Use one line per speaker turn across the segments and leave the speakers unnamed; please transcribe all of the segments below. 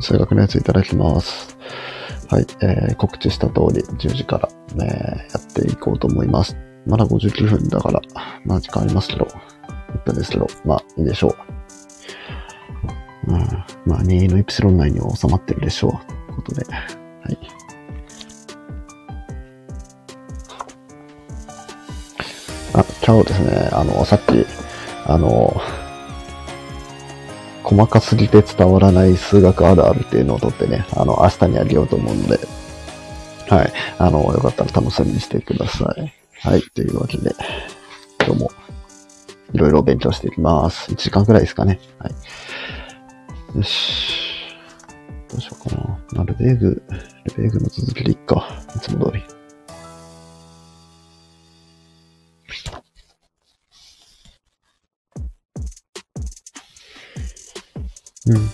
数学のやついただきます。はい、えー、告知した通り10時から、ね、やっていこうと思います。まだ59分だから、まあ時間ありますけど、1分ですけど、まあいいでしょう。うん、まあ2のイプシロン内には収まってるでしょう。ということで、はい。あ、今日ですね、あの、さっき、あの、細かすぎて伝わらない数学あるあるっていうのを取ってね、あの、明日にあげようと思うので、はい。あの、よかったら楽しみにしてください。はい。というわけで、今日も、いろいろ勉強していきます。1時間くらいですかね。はい。よし。どうしようかな。まあルベーグ、ルベーグの続きでいっか。いつも通り。うん。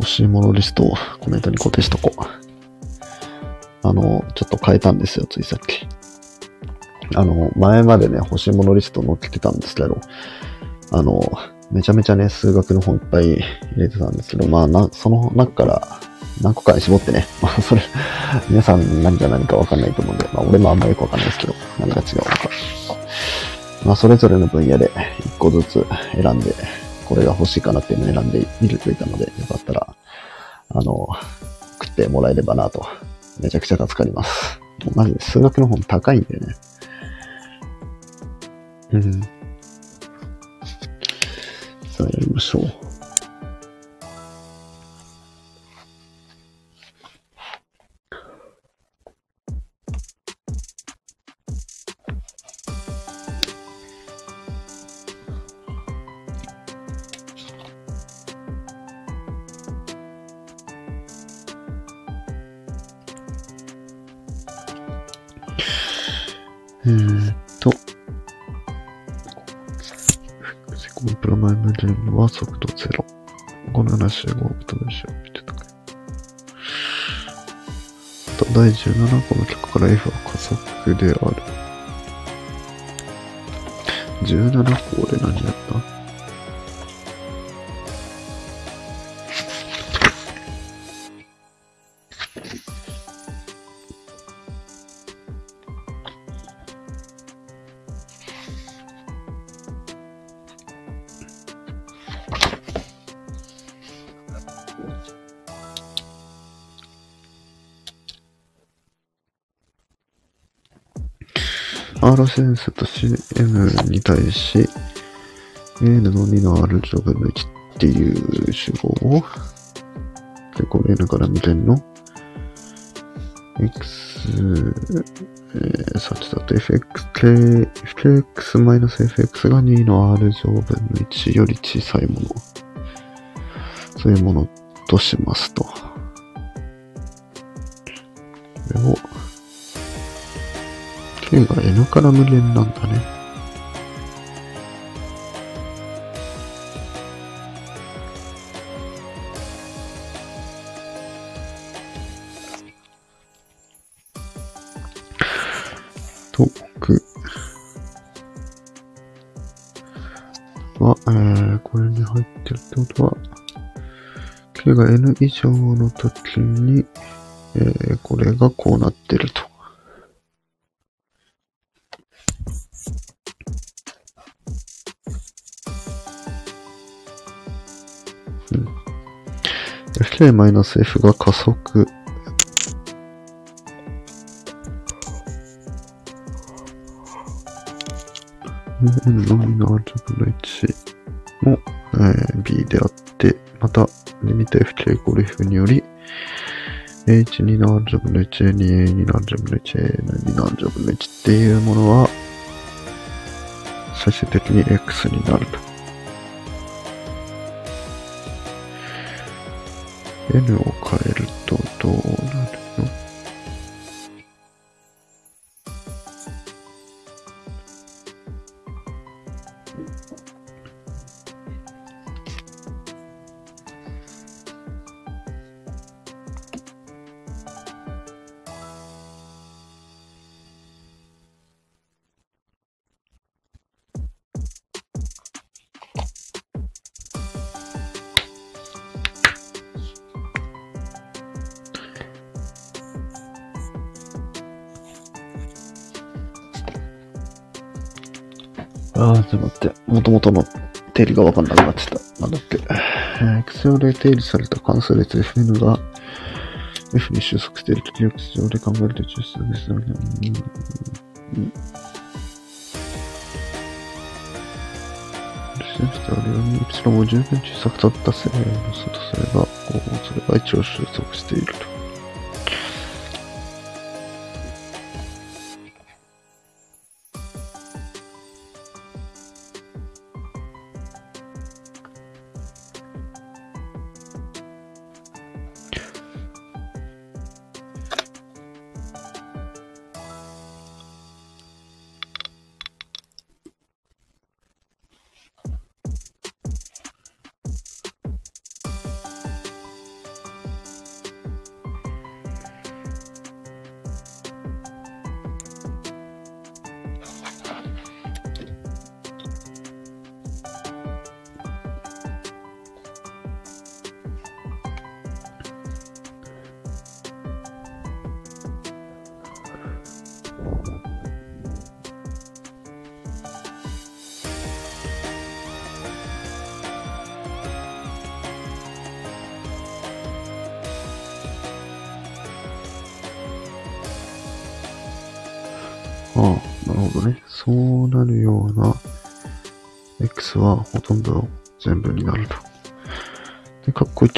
欲しいものリストをコメントに固定しとこう。あの、ちょっと変えたんですよ、ついさっき。あの、前までね、欲しいものリスト載っけてたんですけど、あの、めちゃめちゃね、数学の本いっぱい入れてたんですけど、まあ、な、その中から何個かに絞ってね、まあ、それ、皆さん何が何かわかんないと思うんで、まあ、俺もあんまよくわかんないですけど、何が違うのか。まあ、それぞれの分野で一個ずつ選んで、これが欲しいかなっていうのを選んでみるといたので、よかったら、あの、送ってもらえればなと、めちゃくちゃ助かります。マジで数学の本高いんだよね。うん。さあ、やりましょう。前のゲームは速度ゼロ。この話を僕と文章を見てたかと第17個の曲から F は加速である。17個で何やった？？R センスと CM に対し、N の2の R 乗分の1っていう集合を、で、これ N から無限の X、えー、さてだと FX、K、FX-FX が2の R 乗分の1より小さいもの。そういうものとしますと。から無限なんだね。と、くは、えー、これに入ってるってことは、K が N 以上の時に、えー、これがこうなってると。K-F が加速。n のみの r 分の1も、えー b であって、また、リミット fk イコール f により、h2 の r 分の 1A2A2 の r 分の1、a2 の r 分の1っていうものは、最終的に x になると。N を変えるとどう？定理がわかんなくなっちゃった。なんだっけ。えー、X 上で定理された関数列 Fn が F に収束しているとき、X 上で考えると抽出ですので、うん。うん。してあるように、イプシロンを十分小さく取った正の数とすれば、こう、それが一応収束していると。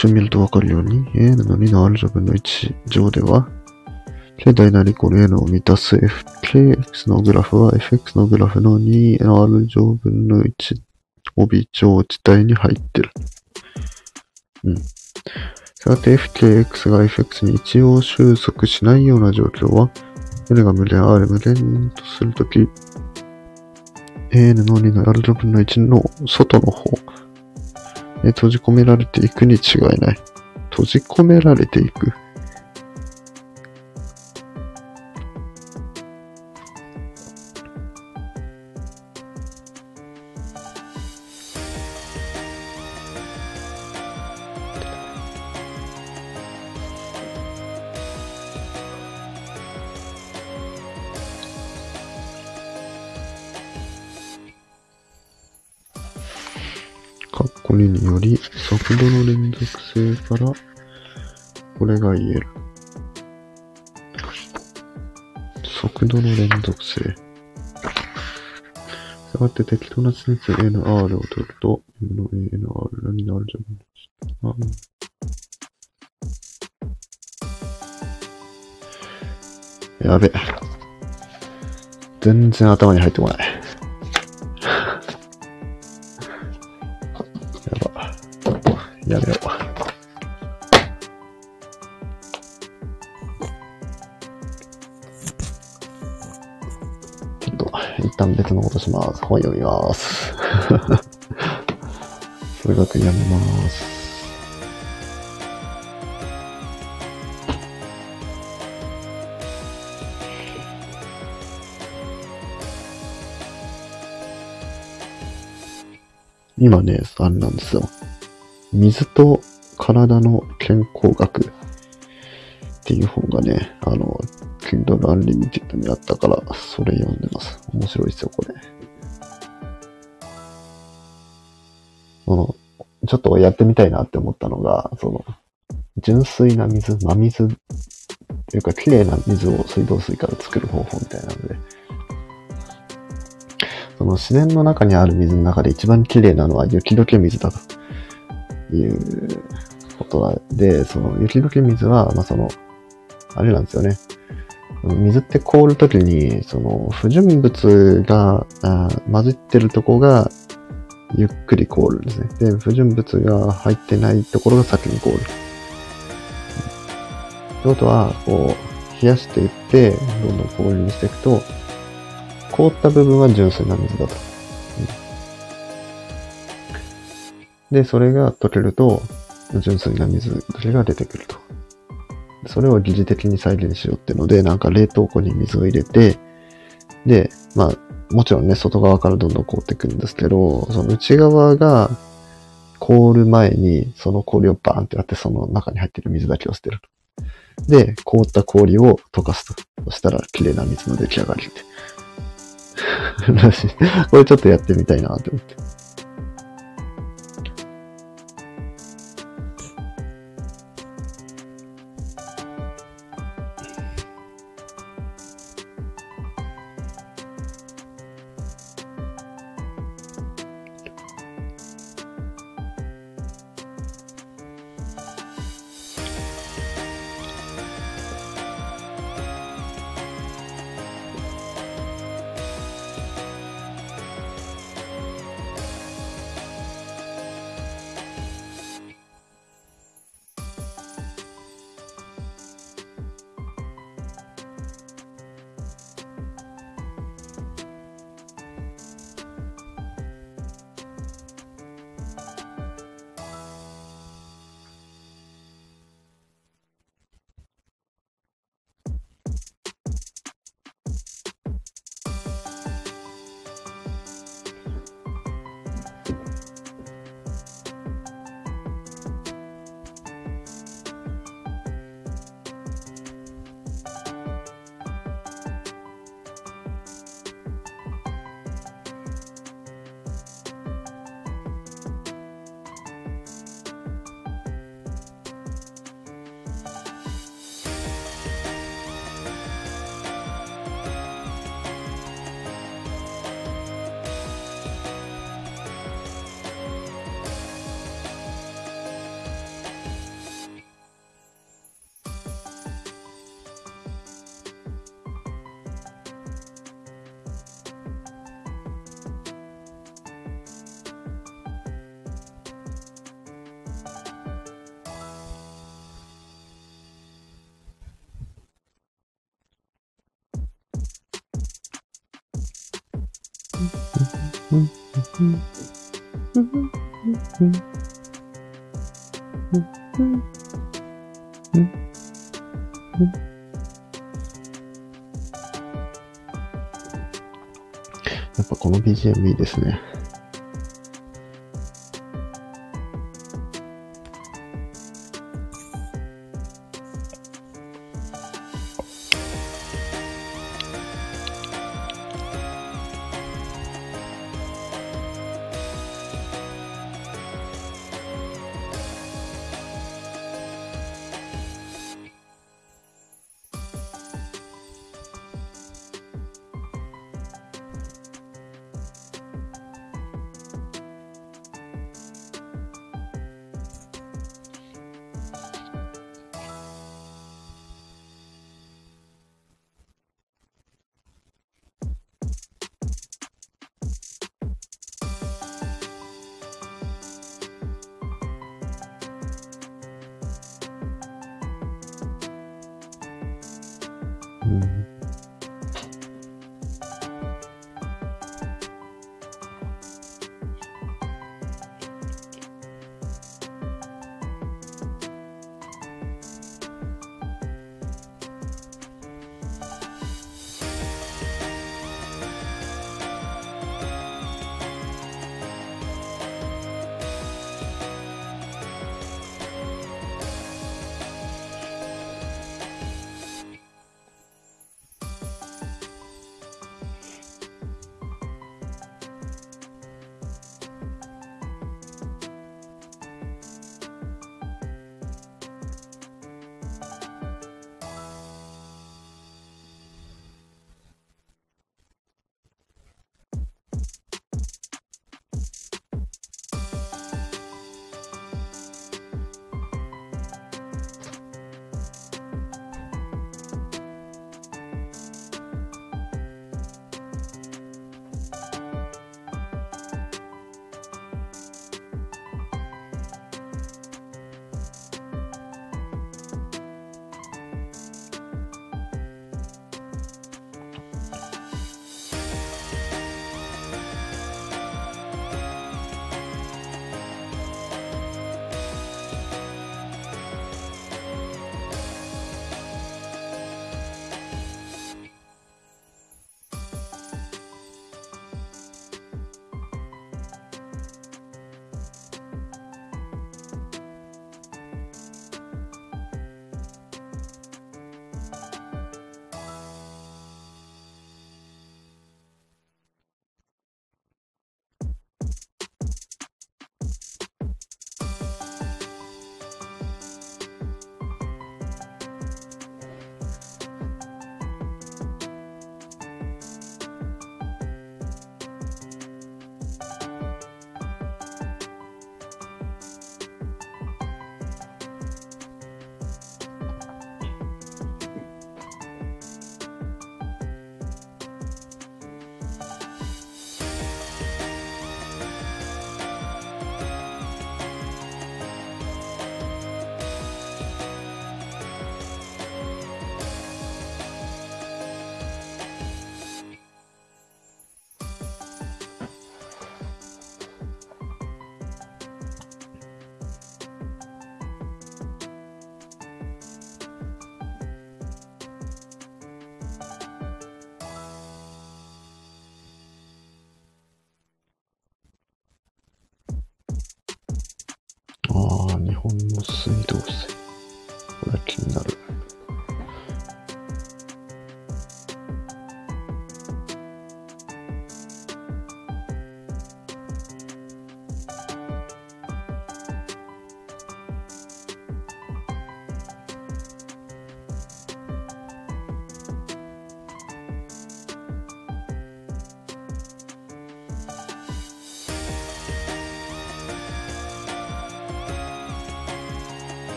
で、括弧1を見るとわかるように、a なの2の r 分の1乗では、k 大なりイコール a のを満たす fkx のグラフは fx のグラフの 2r 乗分の1帯乗自体に入ってる。うん。したがって fkx が fx に一応収束しないような状況は、N が無限 R 無限とするとき、AN の2の R 乗分の1の外の方、閉じ込められていくに違いない。閉じ込められていく。から、これが言える。速度の連続性。したがって適当な地点数 A の R を取ると、M の A の R の2の R じゃない。あやべ。全然頭に入ってこない。やば。やめよう。一旦別のことします。本読みます。数学やめます。今ね、あれなんですよ。水と体の健康学っていう本がね、あの、Kindle Unlimited にあったから、それ読んでます。面白いですよ、これ。その、ちょっとやってみたいなって思ったのが、その、純粋な水、真水っていうか、綺麗な水を水道水から作る方法みたいなので、その自然の中にある水の中で一番綺麗なのは雪解け水だということで、その雪解け水は、まあ、その、あれなんですよね。水って凍るときに、その不純物が混じってるとこがゆっくり凍るんですね。で、不純物が入ってないところが先に凍る。ってことは、こう、冷やしていって、どんどん氷にしていくと、凍った部分は純粋な水だと。で、それが溶けると、純粋な水だけが出てくると。それを疑似的に再現しようっていうので、なんか冷凍庫に水を入れて、で、まあ、もちろんね、外側からどんどん凍っていくんですけど、その内側が凍る前に、その氷をバーンってやって、その中に入ってる水だけを捨てると。で、凍った氷を溶かすと。そしたら、綺麗な水の出来上がりって。らしい。これちょっとやってみたいなと思って。やっぱこの BGM いいですね。本の水道水。これは気になる。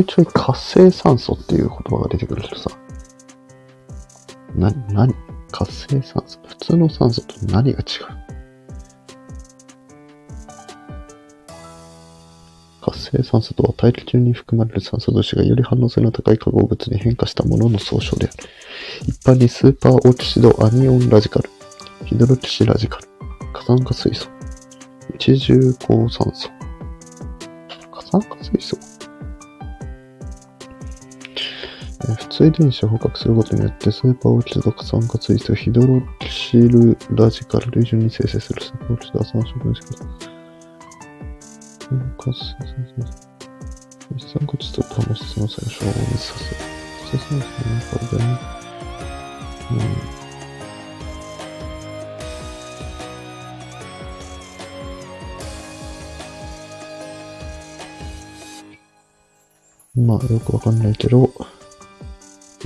ょいちょい活性酸素っていう言葉が出てくるけどさ。な、なに活性酸素？普通の酸素と何が違う？活性酸素とは大気中に含まれる酸素同士がより反応性の高い化合物に変化したものの総称である。一般にスーパーオキシドアニオンラジカル、ヒドロキシラジカル、火酸化水素、一重鉱酸素、火酸化水素？えー普通遺伝子を捕獲することによって、スーパーオキシド火酸化水素、ヒドロキシルラジカル類順に生成するスーパーオキシドア酸素分子が、活性酸素酸化窒素と反応してその際を消滅させる。活性酸素の中で、うん。まあ、よくわかんないけど、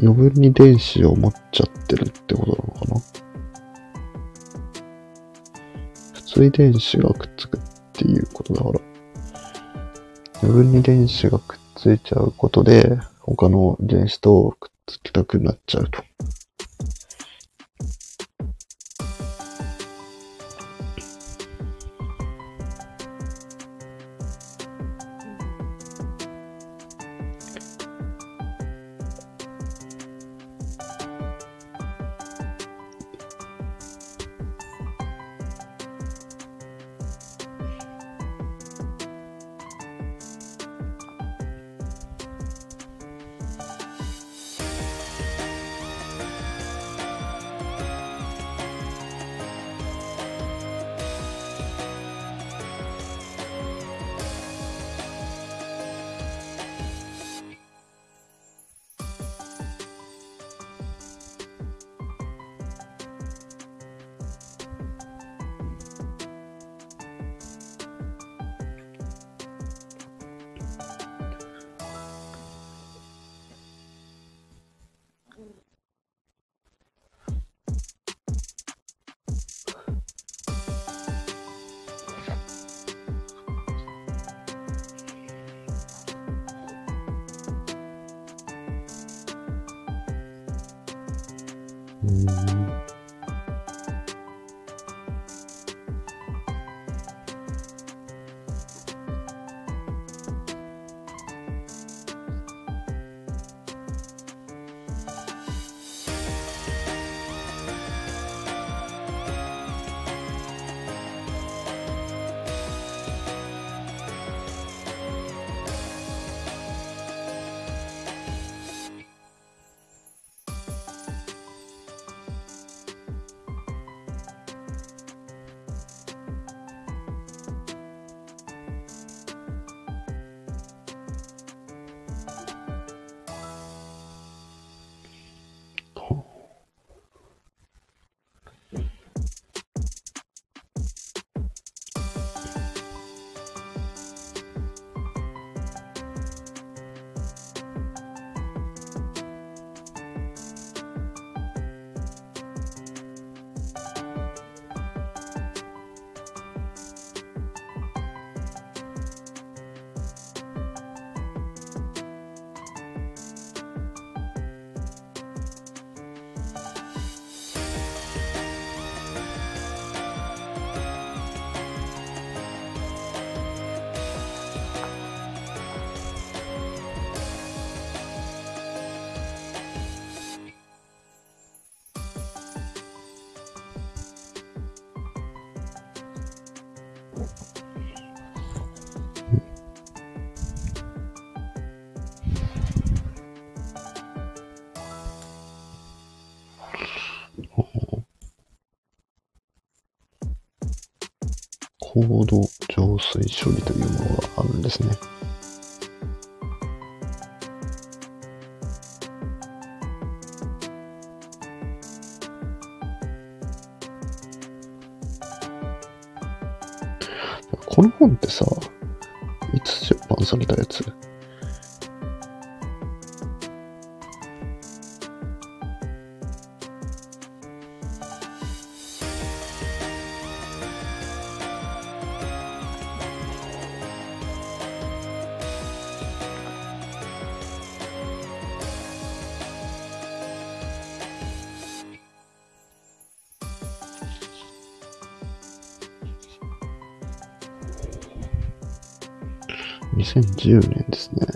余分に電子を持っちゃってるってことなのかな？普通に電子がくっつくっていうことだから。余分に電子がくっついちゃうことで、他の電子とくっつきたくなっちゃうと。う高度浄水処理というものがあるんですね。この本ってさ、いつ出版されたやつ？2010年ですね。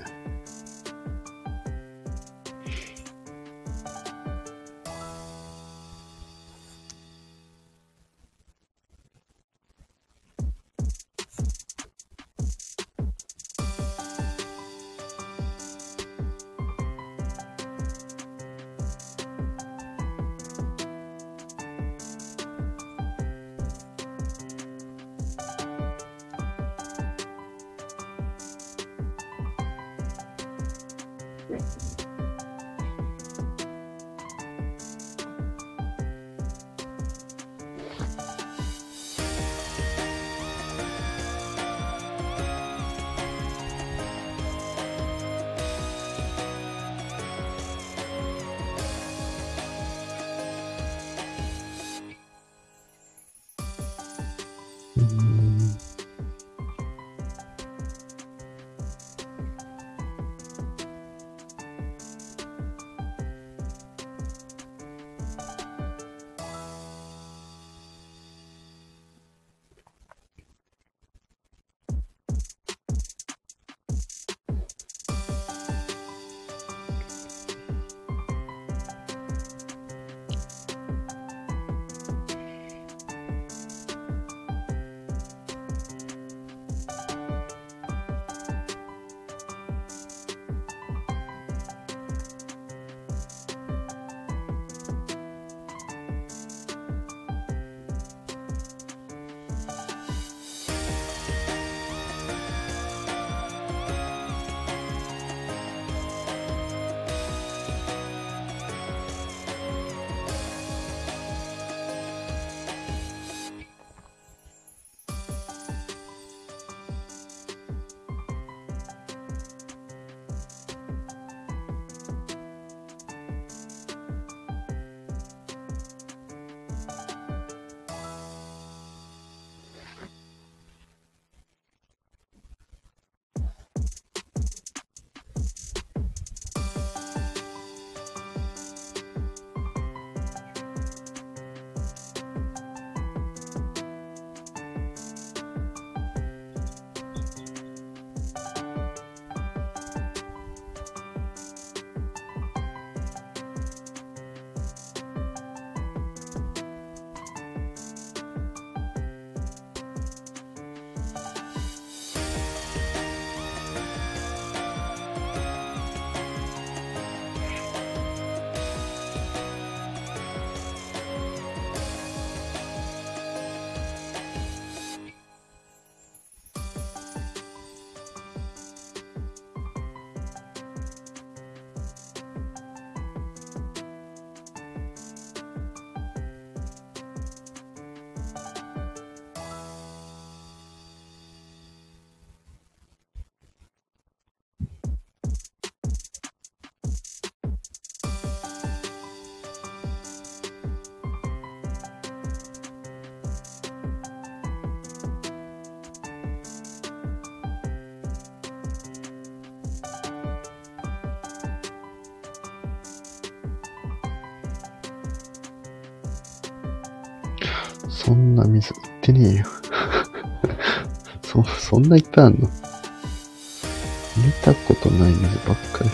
そんな水売ってねえよ。そ、そんないっぱいあんの？見たことない水ばっかり。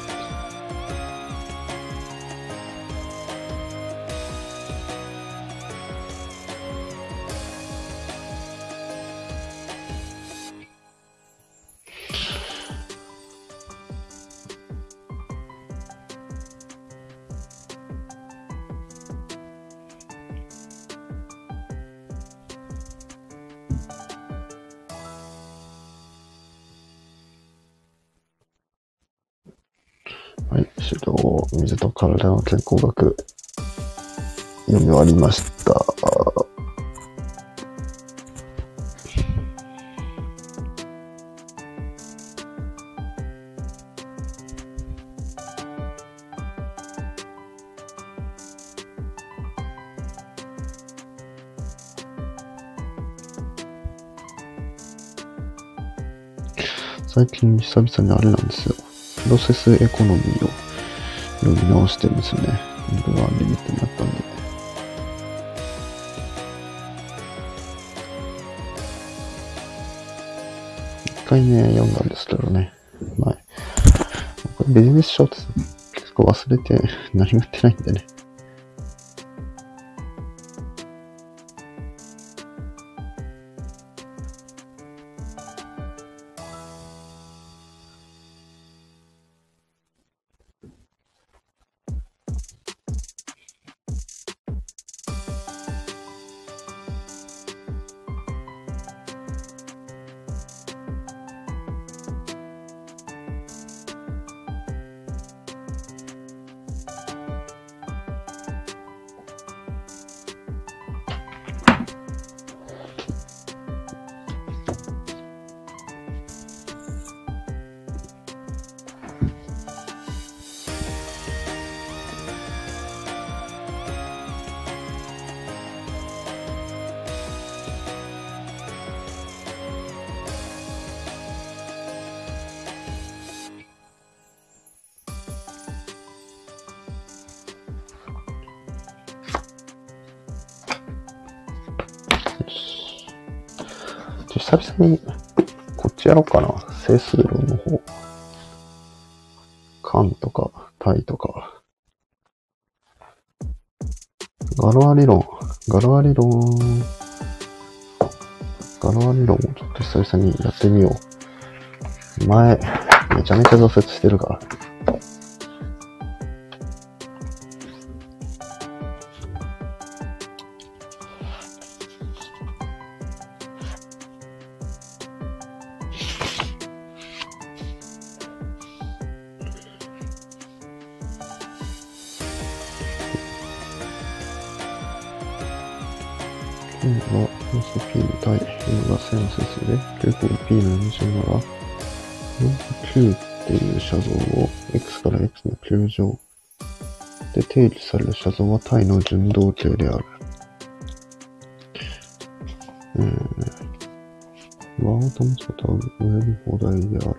健康学、読み終わりました。最近久々にあれなんですよ。プロセスエコノミーを読み直してるんですよね。僕はリミットになったんで。一回ね、読んだんですけどね。前。これビジネス書って結構忘れて何もやってないんでね。に、こっちやろうかな。整数論の方。缶とか、タイとか。ガロア理論。ガロア理論。ガロア理論をちょっと久々にやってみよう。前、めちゃめちゃ挫折してるから。X の9乗で定義される写像は対の順動形である。えー、和を保つことは上の放題である。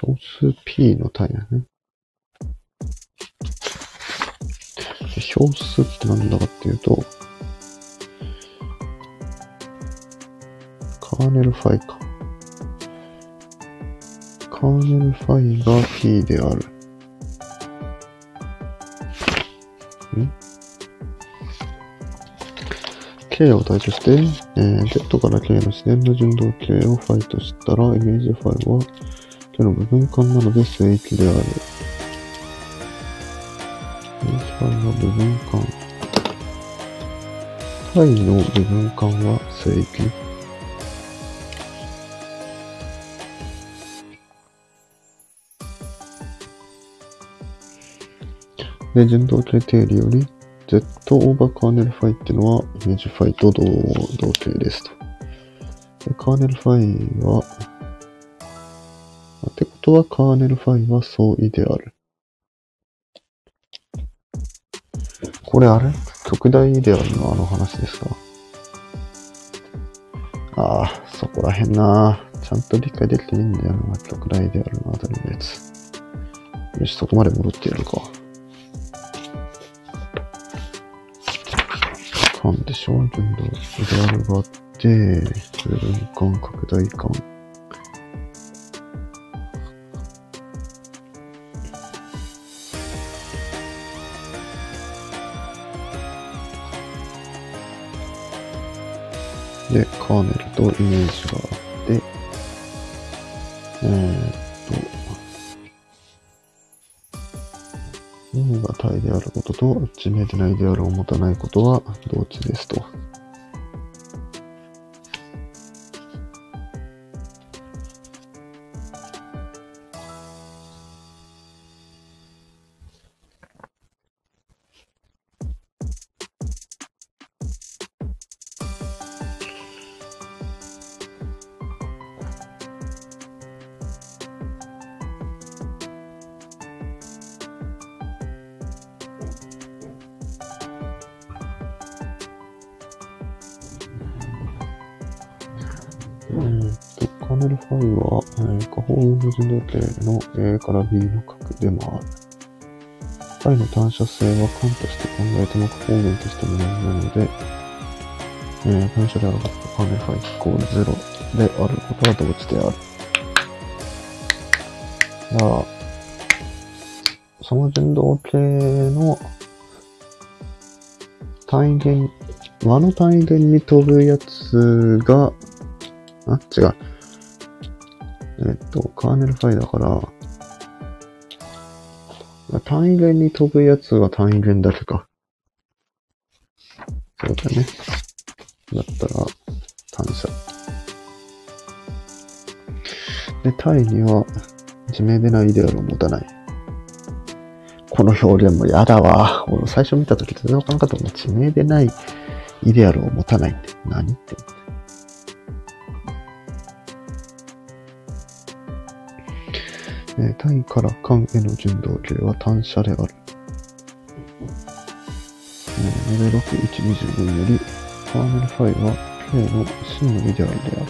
小数 P の対だね。小数である。K を体として、えー、Z から K の自然な準同型をファイとしたら、イメージファイは K の部分環なので整域である。イメージファイは部分環。ファイの部分環は整域。で、準同型定理より、Z オーバーカーネルファイっていうのは、イメージファイと同、同型ですと。でカーネルファイは、ってことはカーネルファイは素イデアル。これあれ？極大イデアルのあの話ですか？ああ、そこらへんな。ちゃんと理解できてないんだよな。極大イデアルのあたりのやつ。よし、そこまで戻ってやるか。間でしょ？順動であるがあって、部分間、拡大間。で、カーネルとイメージがあって、えー、脳、が体であることと、致命的なイデアルを持たないことは同値ですと。方運動人動形の A から B の角でもある。ファイの単射性は間として考えても方面としても同じなので、えー、単射であることカーネファイイコール0であることは同値である。じゃあ、その人動形の単位元、和の単位元に飛ぶやつが、あ、違う。えっと、カーネルファイだから、単位元に飛ぶやつは単位元だけか。そうだね。だったら、単射。で、単位には、自明でないイデアルを持たない。この表現もやだわ。俺最初見た時全然わかんなかったもん。致命でないイデアルを持たないって何って。えー、単位から間への順動形は単射である。えー、6124より、カーネルファイは K の真のイデアルである。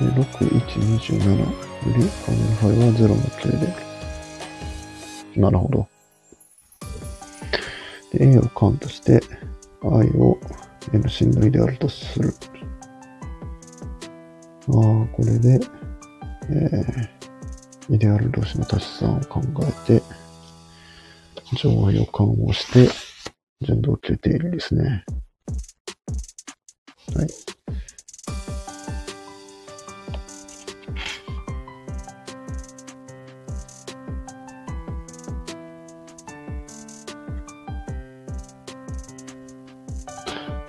6127より、カーネルファイは0の K である。なるほど。で、A をカウントして、I を N 振動であるとする。ああ、これで、えー、イデアル同士の足し算を考えて、上位を緩和して、順動形定理ですね。はい。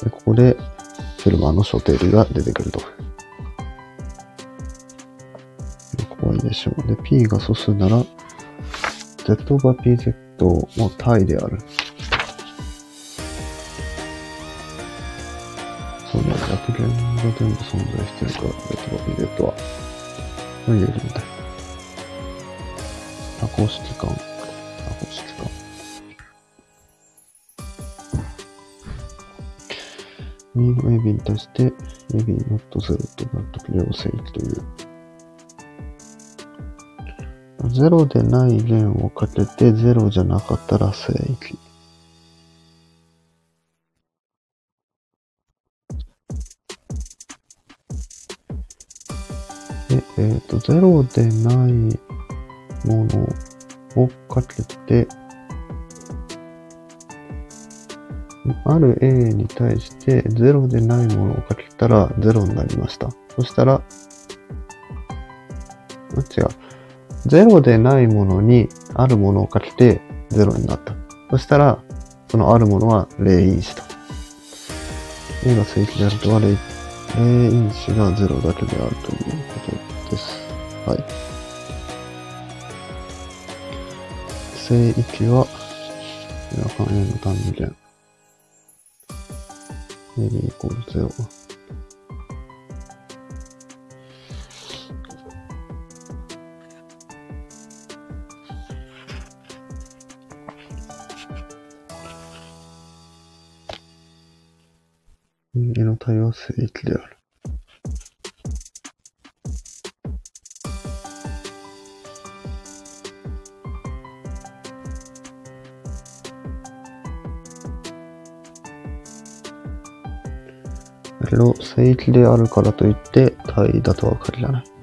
でここで、フェルマーの所定理が出てくると。しょう。で、P が素数なら、Z が PZ の対である。そうね、逆弦が全部存在してるから、Z が PZ は。言えるんだ。多項式間。多項式間。右の AB に対して AB not 0となった両正規という。0でない弦をかけて0じゃなかったら正規。で、えっ、ー、と、0でないものをかけてある A に対して0でないものをかけたら0になりました。そしたら、違う。0でないものにあるものをかけて0になった。そしたら、そのあるものは0因子と。A が正規であるとは 0, 0因子が0だけであるということです。はい。正域は、夜間 A の単元。AB イコール0。人間の対応正規である。けど、正規であるからといって対位だとは限らない。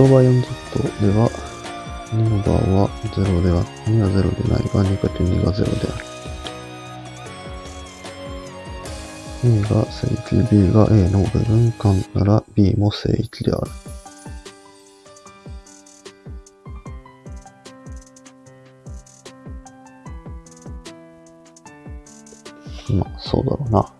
Z バー 4Z では、2のバーは0では、2は0でないが、2かけ2が0である。A が正規、B が A の部分間なら B も正規である。まあ、そうだろうな。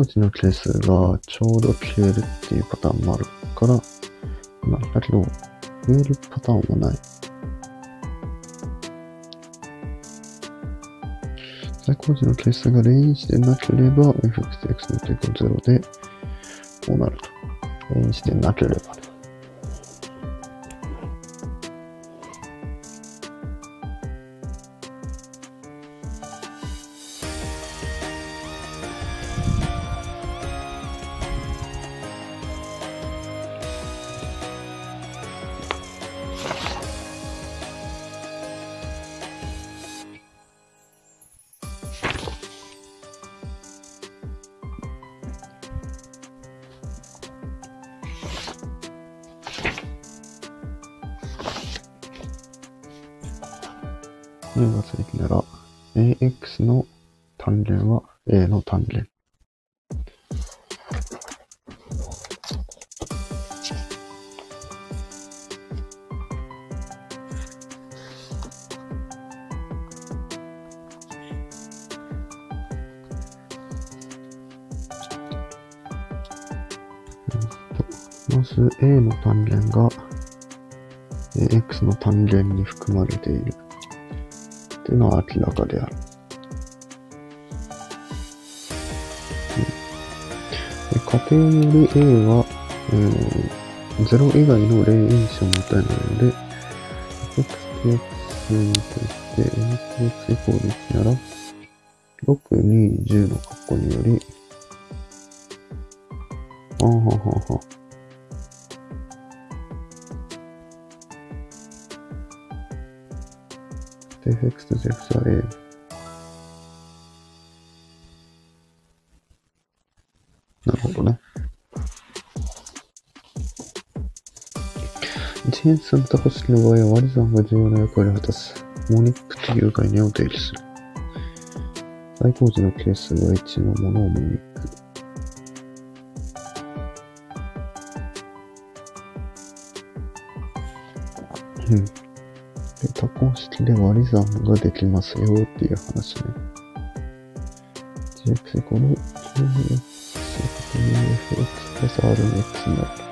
最高時の係数がちょうど消えるっていうパターンもあるから、まあ、だけど、増えるパターンもない。最高時の係数が0日でなければ、fxx の抵抗0で、こうなると。0日でなければなら、ax の単元は A は、えー、0以外の0因子を持たないので、x と x に対して nx イコール1なら、一変数の多項式の場合は割り算が重要な役割を果たす。モニックという概念を定義する。最高値の係数が1のものをモニック。うん。で、多項式で割り算ができますよっていう話ね。gx イコール 2x プラス rx になる。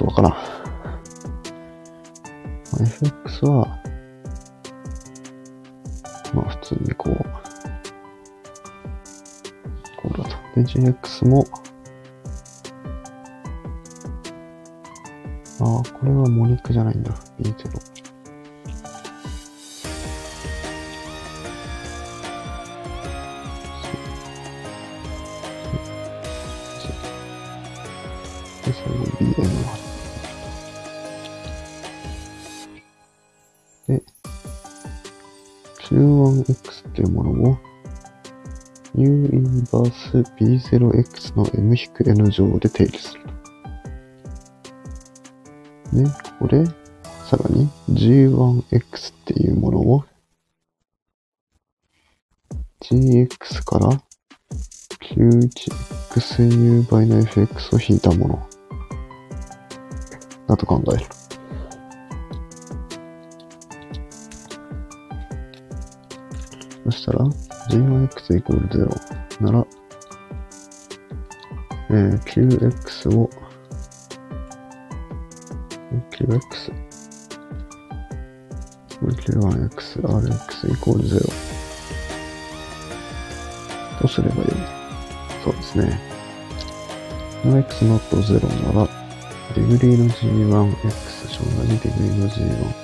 とわからん。FX は、まあ普通にこう、こうだと。で、GX も、ああ、これはモニックじゃないんだ。B0。0x の m-n 乗で定義すると。ね、こで、さらに g1x っていうものを gx から q1xu 倍の fx を引いたものだと考える。そしたら g1x イコール0ならえー、QX を QX Q1X、RX イコール0とすればいい？そうですね。RX not 0なら、 degree の G1X 小なりデグリーの G1。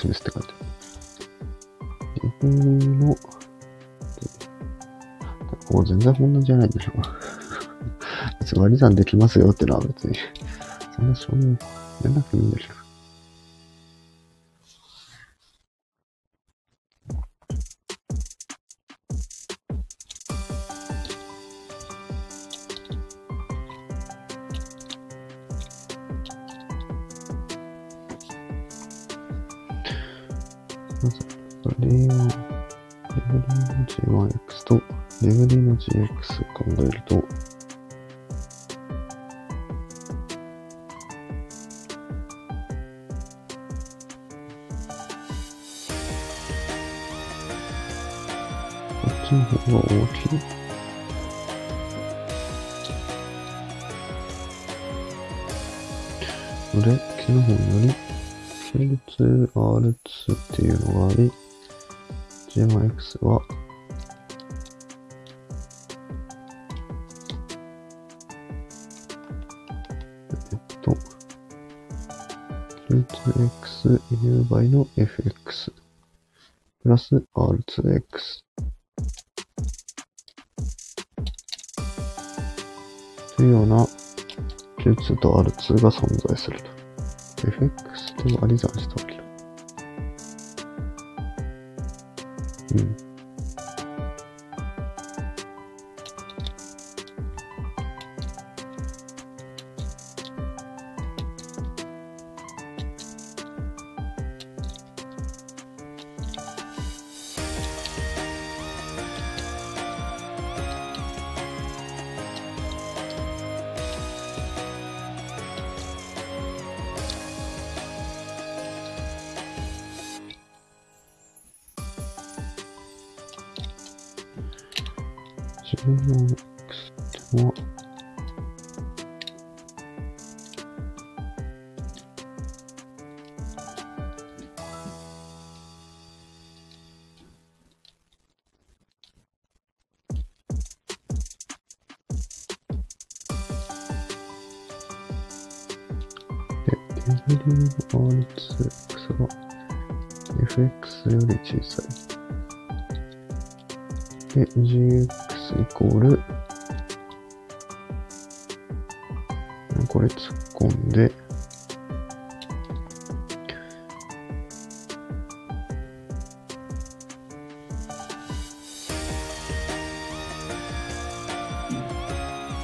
示すって書いてある。デフの、ここ全然本音じゃないでしょ。別に割り算できますよってのは別に、そんな証明やんなくていいんだけどプラス。R2X というような Q2 と R2 が存在すると。FX と割り算した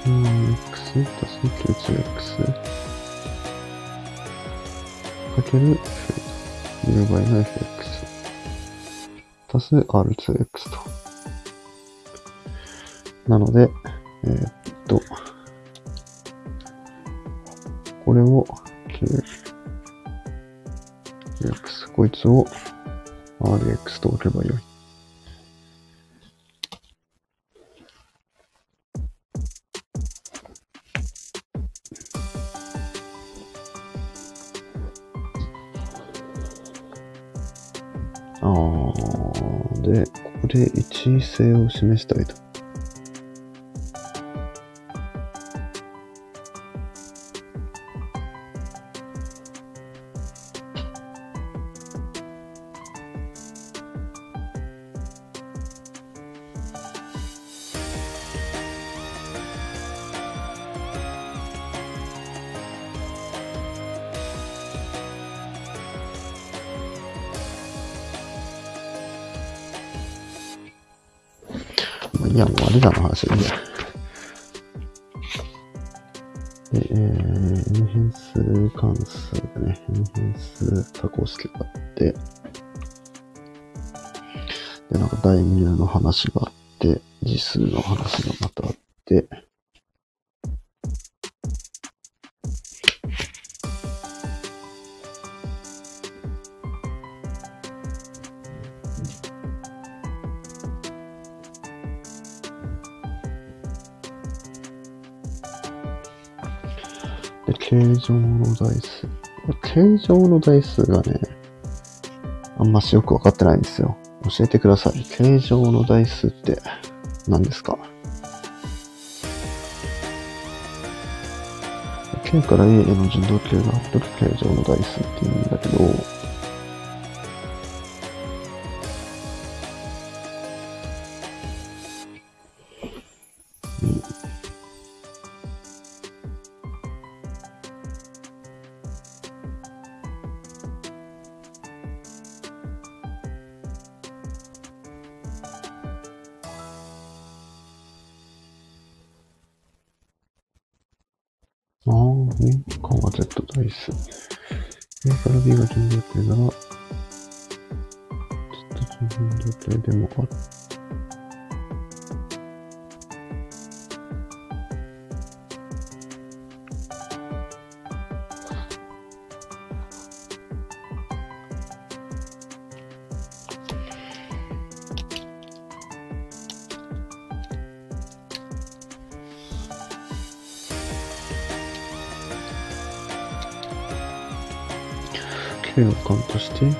X 足す Q2X かける u 倍の fx 足す r2x と。なので、えー、っと、これを qx、こいつを rx と置けばよい。で一位性を示したいと。形状の台数がね、あんましよくわかってないんですよ。教えてください。形状の台数って何ですか ?K から A への順動系が貼ってる形状の台数って言うんだけど、K をカウントして、A を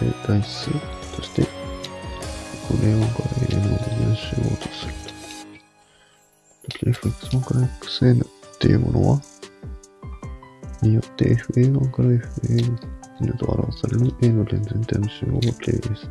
形代数として、これをから A の分子をとすると。fx1 から xn っていうものは、によって fa1 から fan と表される A の連全体の集合が K です。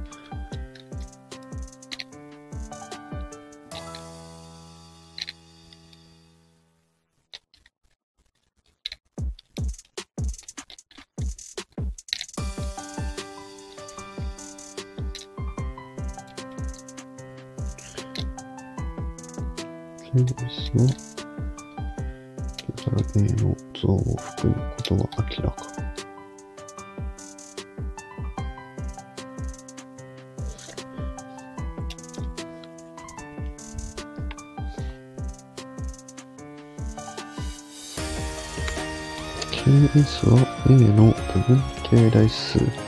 形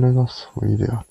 それが相違である。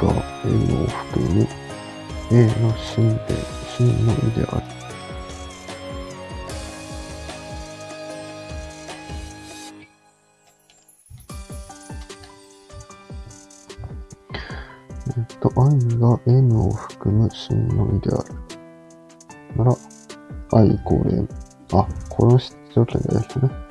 が n を含む A の真で、真の意である。えっと、i が n を含む真の意である。なら、i イコール m。あ、この条件ですね。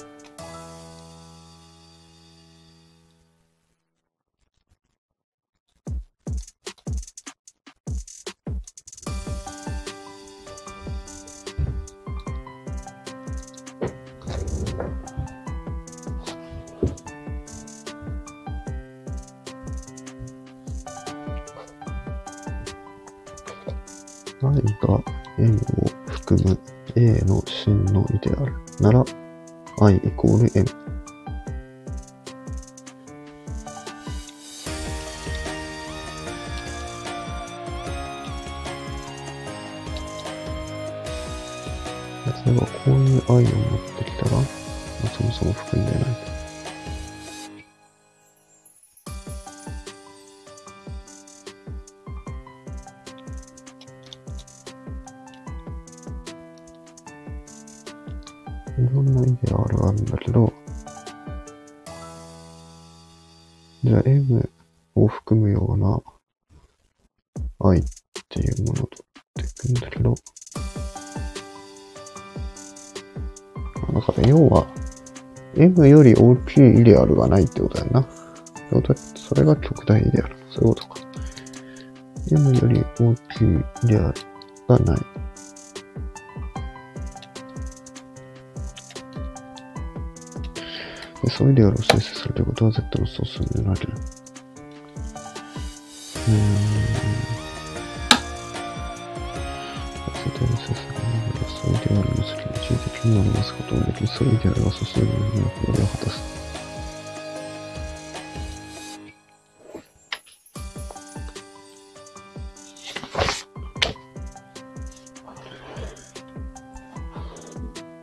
ルがないってことだよな。ってことそれが極大イデアル。そういうことか。M より大きいイデアルがない。でそういうイデアルを生成するということは Z の総数になる。うーん。Z の生成がながらそういうイデアルの先に一時的になりますことができ、そういうイデアルが素数の役割を果たす。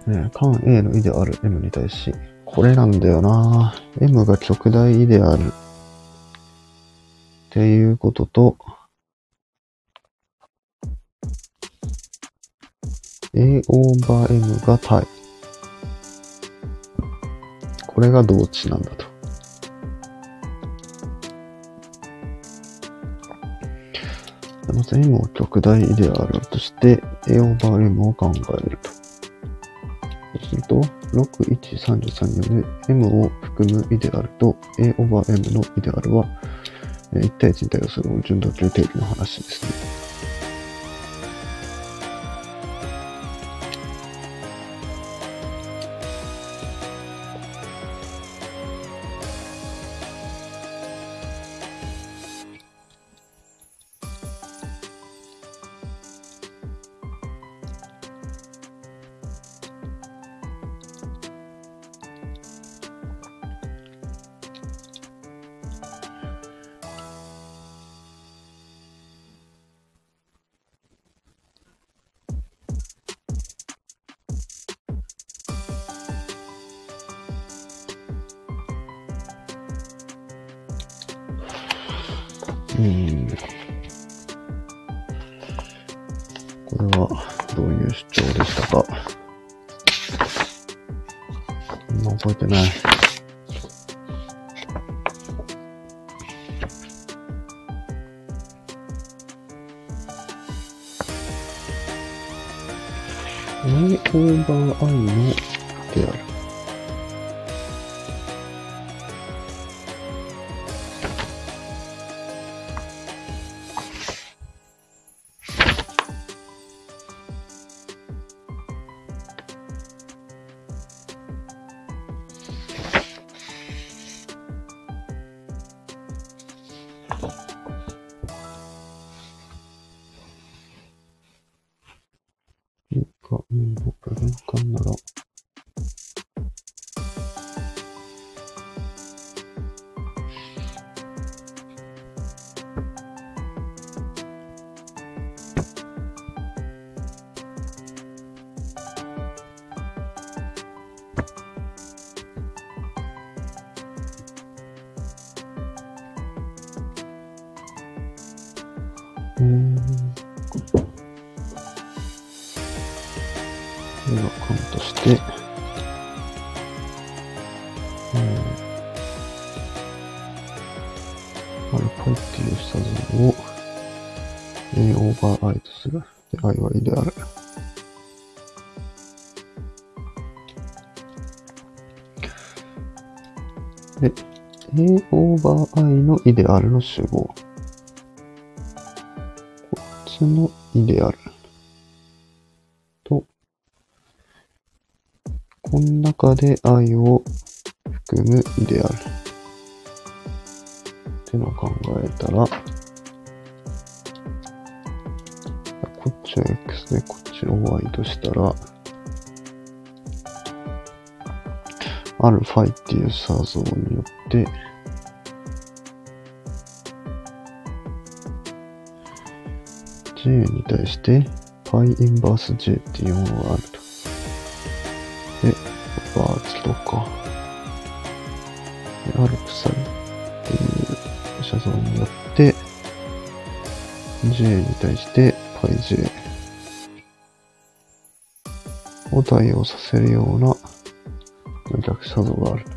ね、間 A のイデアル M に対し、これなんだよな M が極大イデアルっていうことと、A オーバー M が対。これが同値なんだと。まず M を極大イデアルとして A オーバー M を考えると。すると、6133による M を含むイデアルと A オーバー M のイデアルは、1対1に対応する順度級定義の話ですね。I のイデアルの集合。こっちのイデアルと、この中で I を含むイデアル。ってのを考えたら、こっちは X でこっちを Y としたら、アルファイっていうサー像によって、J に対して π インバース J っていうものがあると。で、バーツとか、でアルプサイっていう写像によって、J に対して πJ を対応させるような逆写像があると。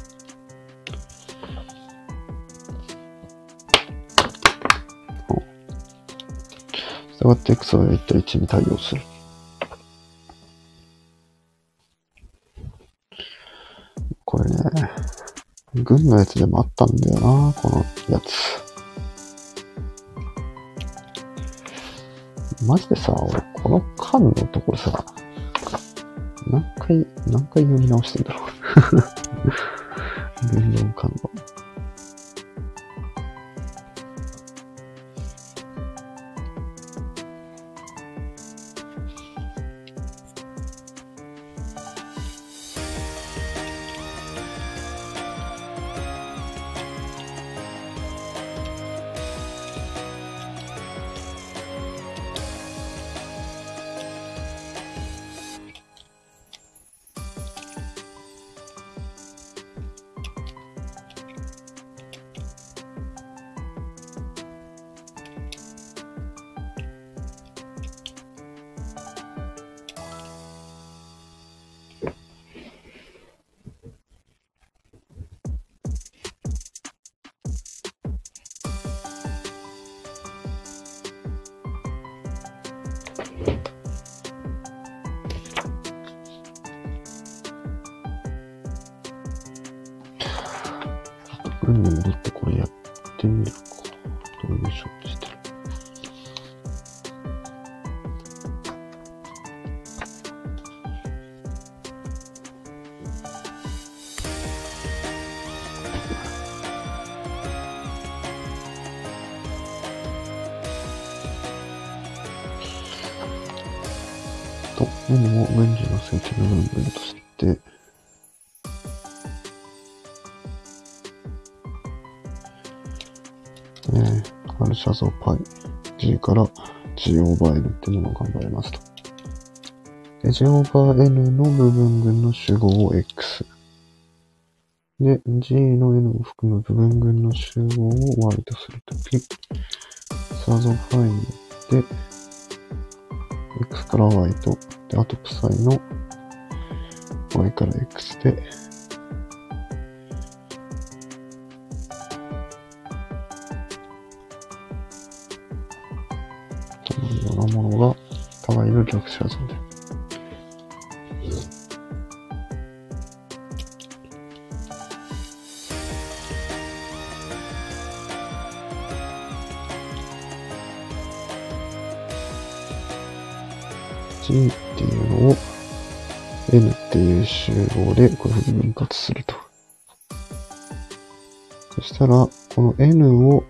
がって X は1対1に対応する。これね、軍のやつでもあったんだよな、このやつ。マジでさ、俺、この間のところさ、何回、何回読み直してんだろう。軍と、何も軍事の政治の部分として、えー、アルシャゾーパイ G から G オーバー N っていうものを考えますと。で、G オーバー N の部分群の集合を X。で、G の N を含む部分群の集合を Y とするとき、サーゾファイによ X から y と、で、あとプサの y から x で、このようなものが、互いの逆写像で。N っていう集合でこういうふうに分割すると。そしたら、この N を、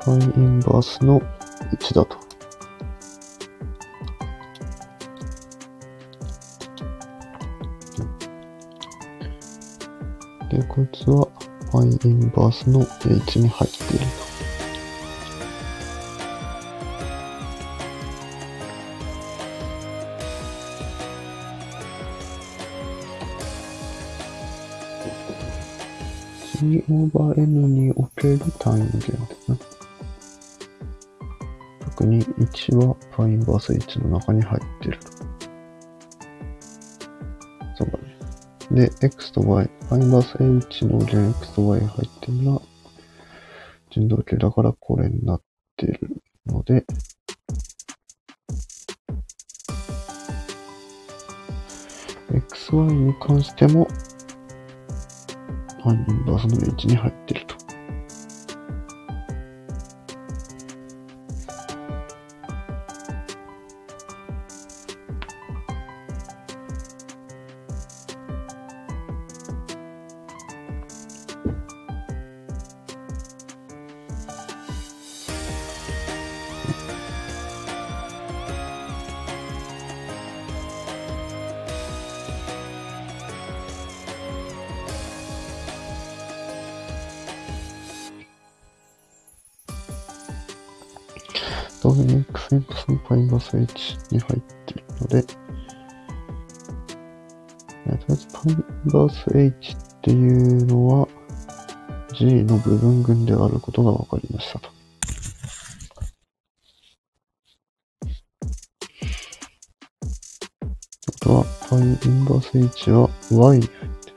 ファインインバースの1だと。で、こいつはファインインバースの h に入っていると。g オーバー n における単位の弦ですね。に1はファインバース1の中に入ってると。そうだね。で、x と y、ファインバース h の弦 x と y が入ってるのは、振動系だからこれになってるので、xy に関しても、ファインバースの位置に入ってるの部分群であることが分かりましたと。あとは、ファイインバース h は y に入ってる。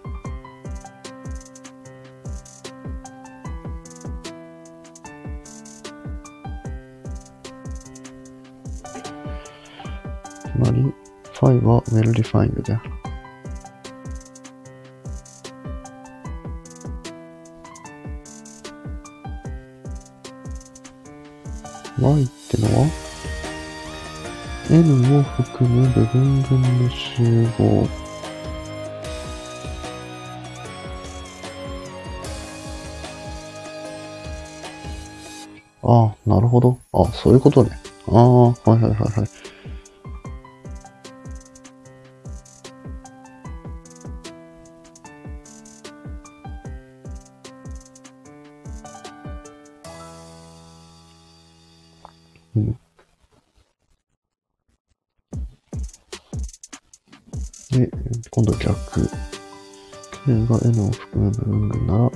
つまり、ファイは well defined である。ほど。あそういうことね。ああ、はいはいはいはい。うん。で、今度逆。K が N を含む部分群なら、うん。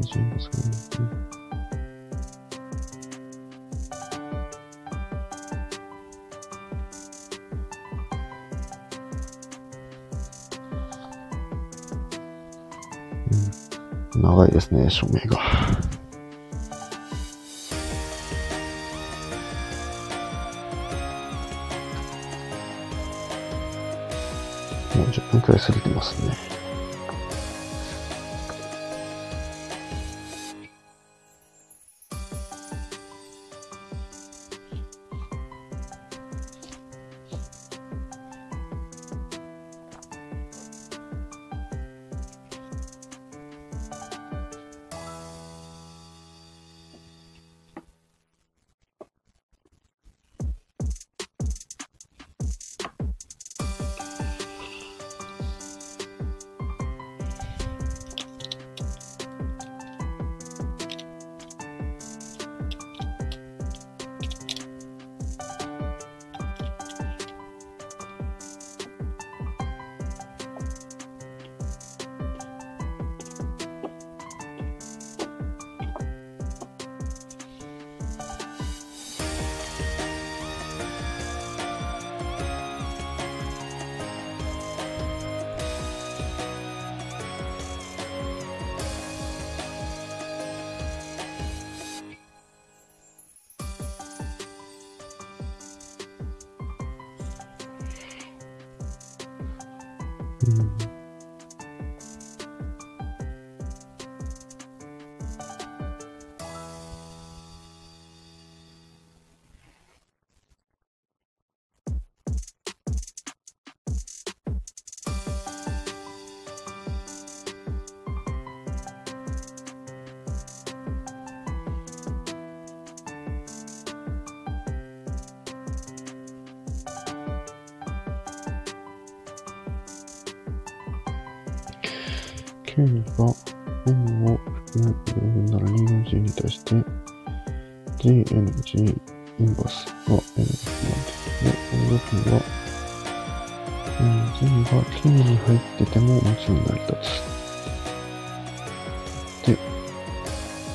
大丈夫ですかね。うん、長いですね、署名が。もう10分くらい過ぎてますね。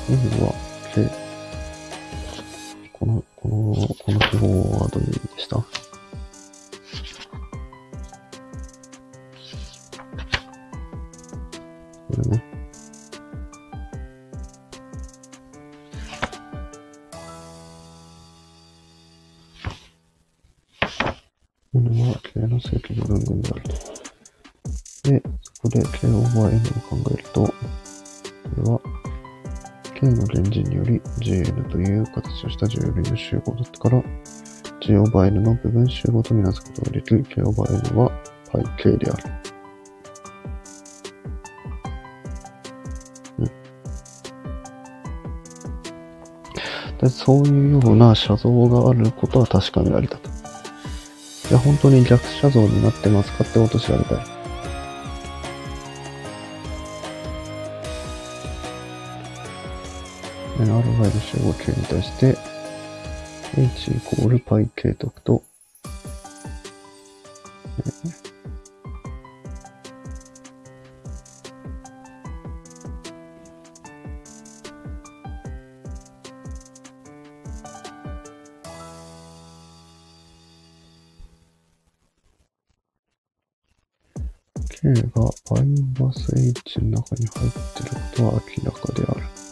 N はという形をした重類の集合だったから、G オーバー N の部分集合とみなすことができる K オーバー N は πK である。でそういうような写像があることは確かめられたと。じゃあ本当に逆写像になってますかってことを調べたい。え RY の集合 K に対して H イコール πK とくと、K がバイマス H の中に入っていることは明らかである。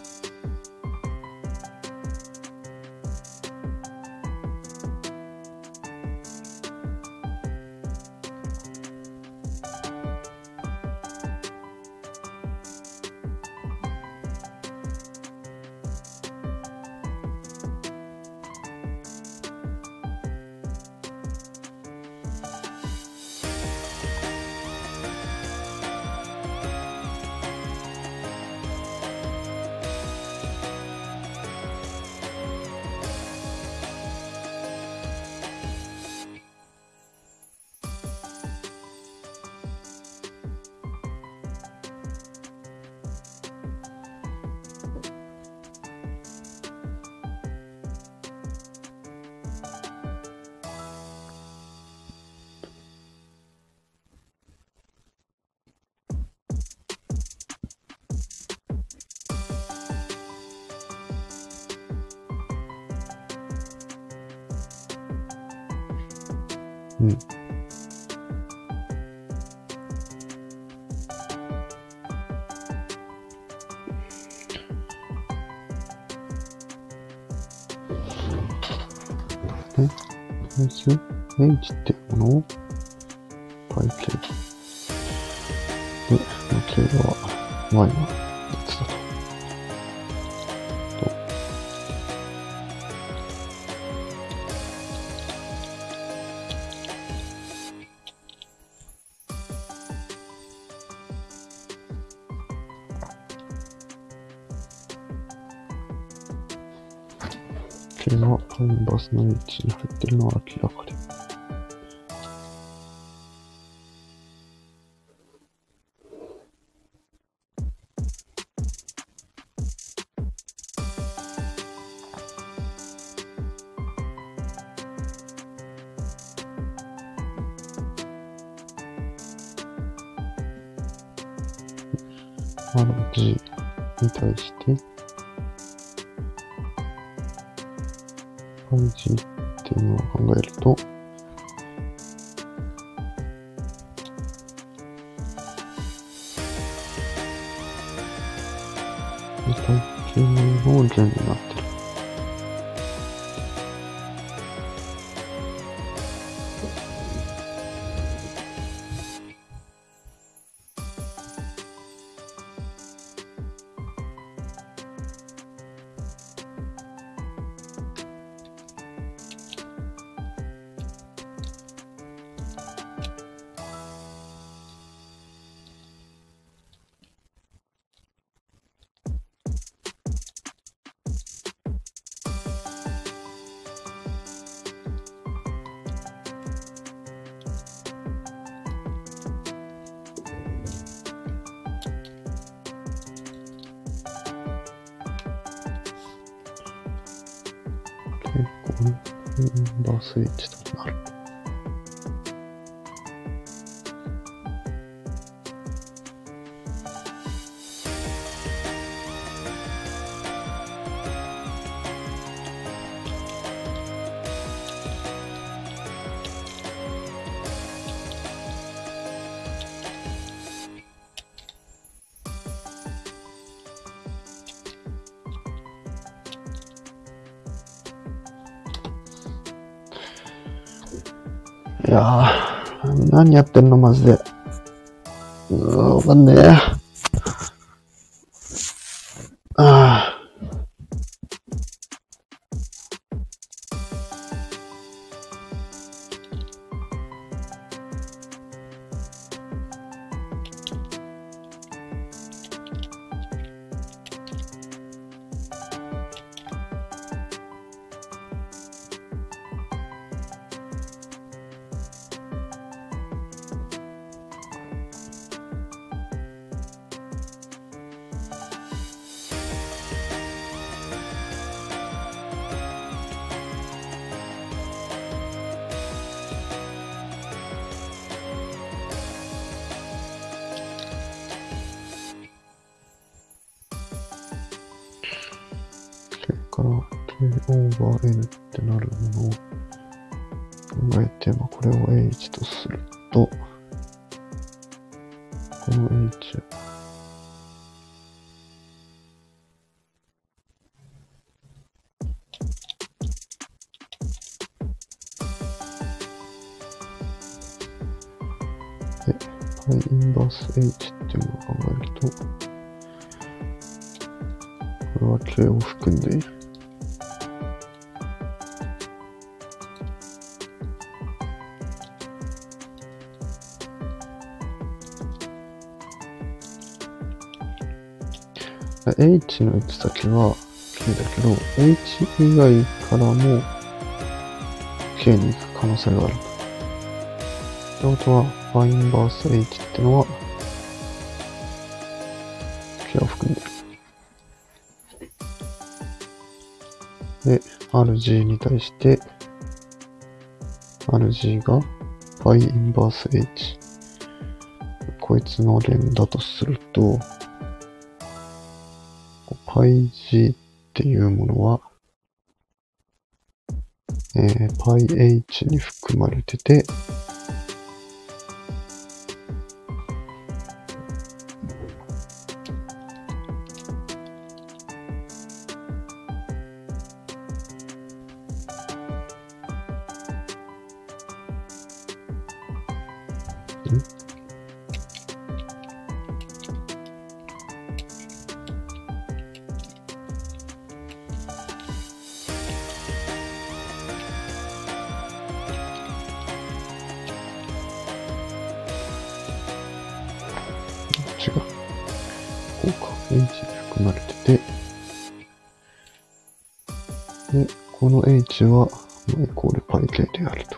え、こいつ ?H っていうものをパイプ。で、k は y のスの H に入ってるのは明らか何やってんのマジで。うーん、わかんねえ。1の位置だけは k だけど、H 以外からも k に行く可能性がある。ってことは、y インバース h ってのは、k を含んでる。で、rg に対して、rg が y インバース h。こいつの連だとすると、g っていうものは、えー、πh に含まれてて、違う。こうか。H に含まれてて、で、この H は、まあイコール πk であると。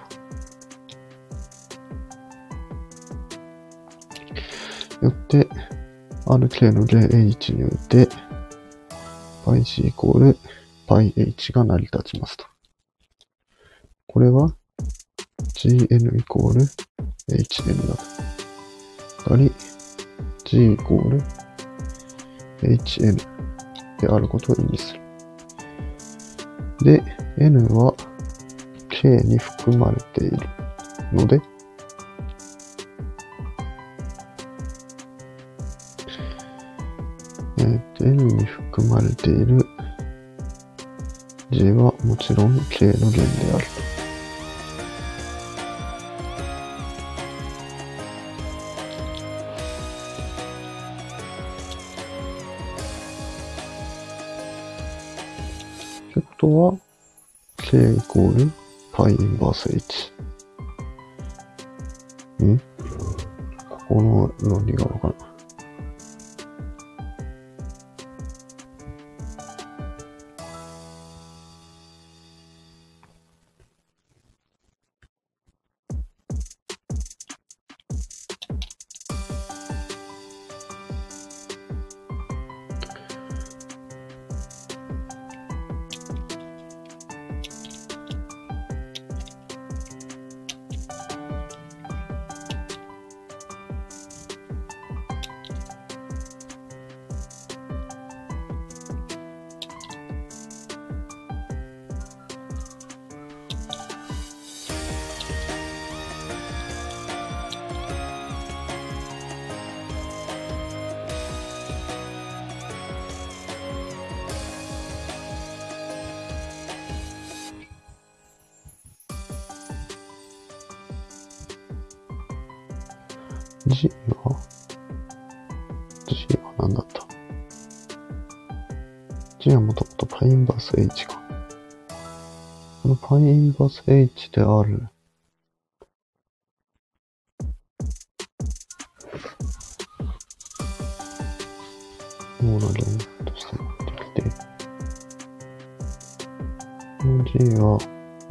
よって、rk の例 H において、πc イコール πh が成り立ちますと。これは gn イコール hn だと。つまり、 g イコール hn であることを意味する。で、n は k に含まれているので、えーと n に含まれている g はもちろん k の弦であると。は、k イコール？Π インバース h。ん？ここの論理がわからない。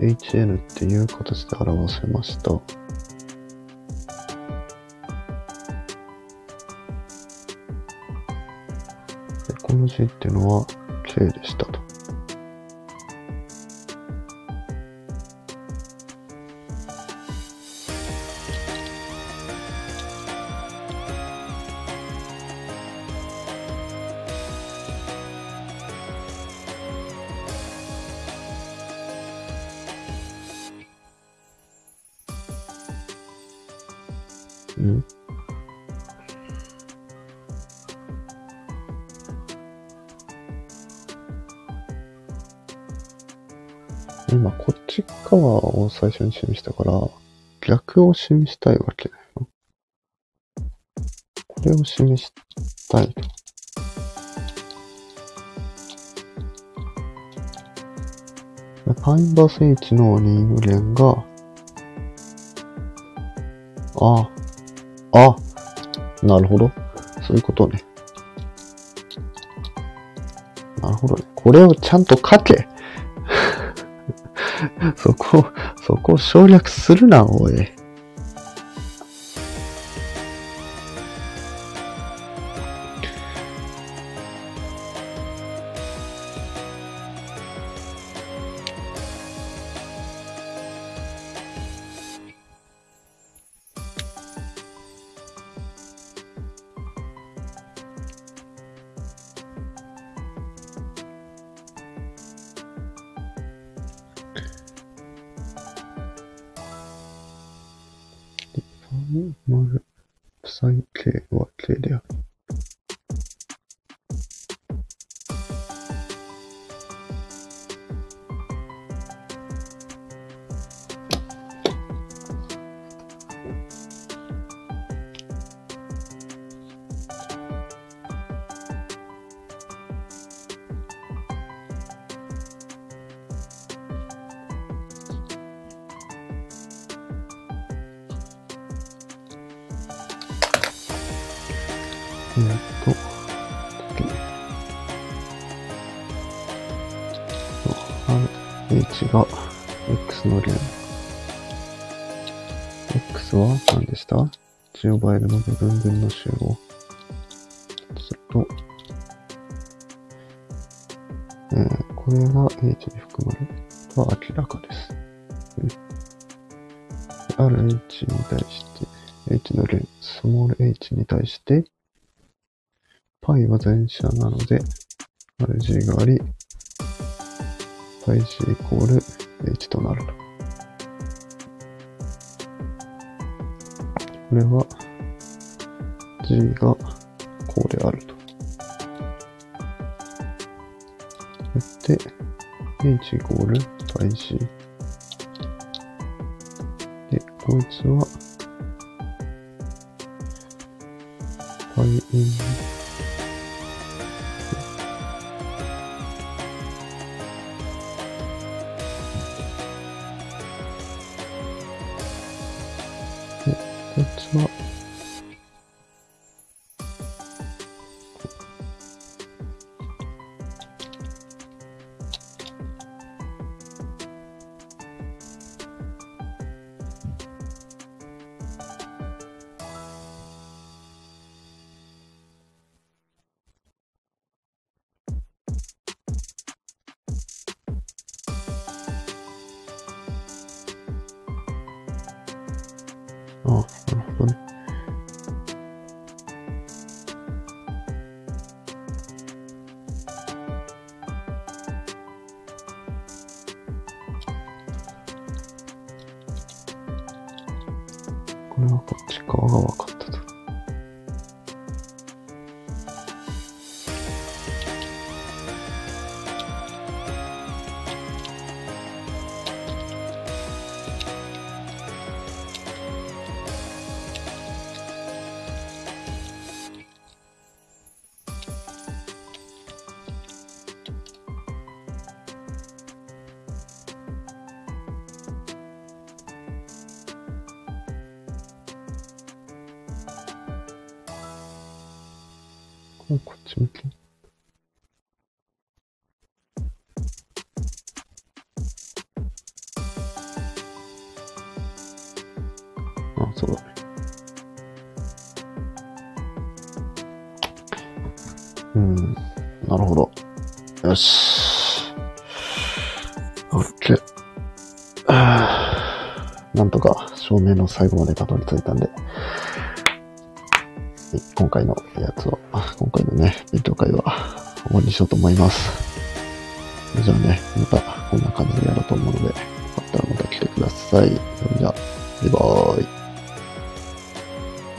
HN っていう形で表せました。でこの字っていうのは K でしたと。最初に示したから、逆を示したいわけだよ。これを示したいと。パインバス H のリーグ連が、ああ、あ、なるほど。そういうことね。なるほどね。これをちゃんと書け。そこを省略するな、おい。対して、π は全社なので、RG があり、πg イコール h となると。これは、g がこうであると。そして、h イコール πg。で、こいつは、 一とか照明の最後までたどり着いたんで、はい今回のやつを、今回のね、勉強会は終わりにしようと思います。じゃあね、またこんな感じでやろうと思うので、よかったらまた来てください。それじゃあ、バイバーイ。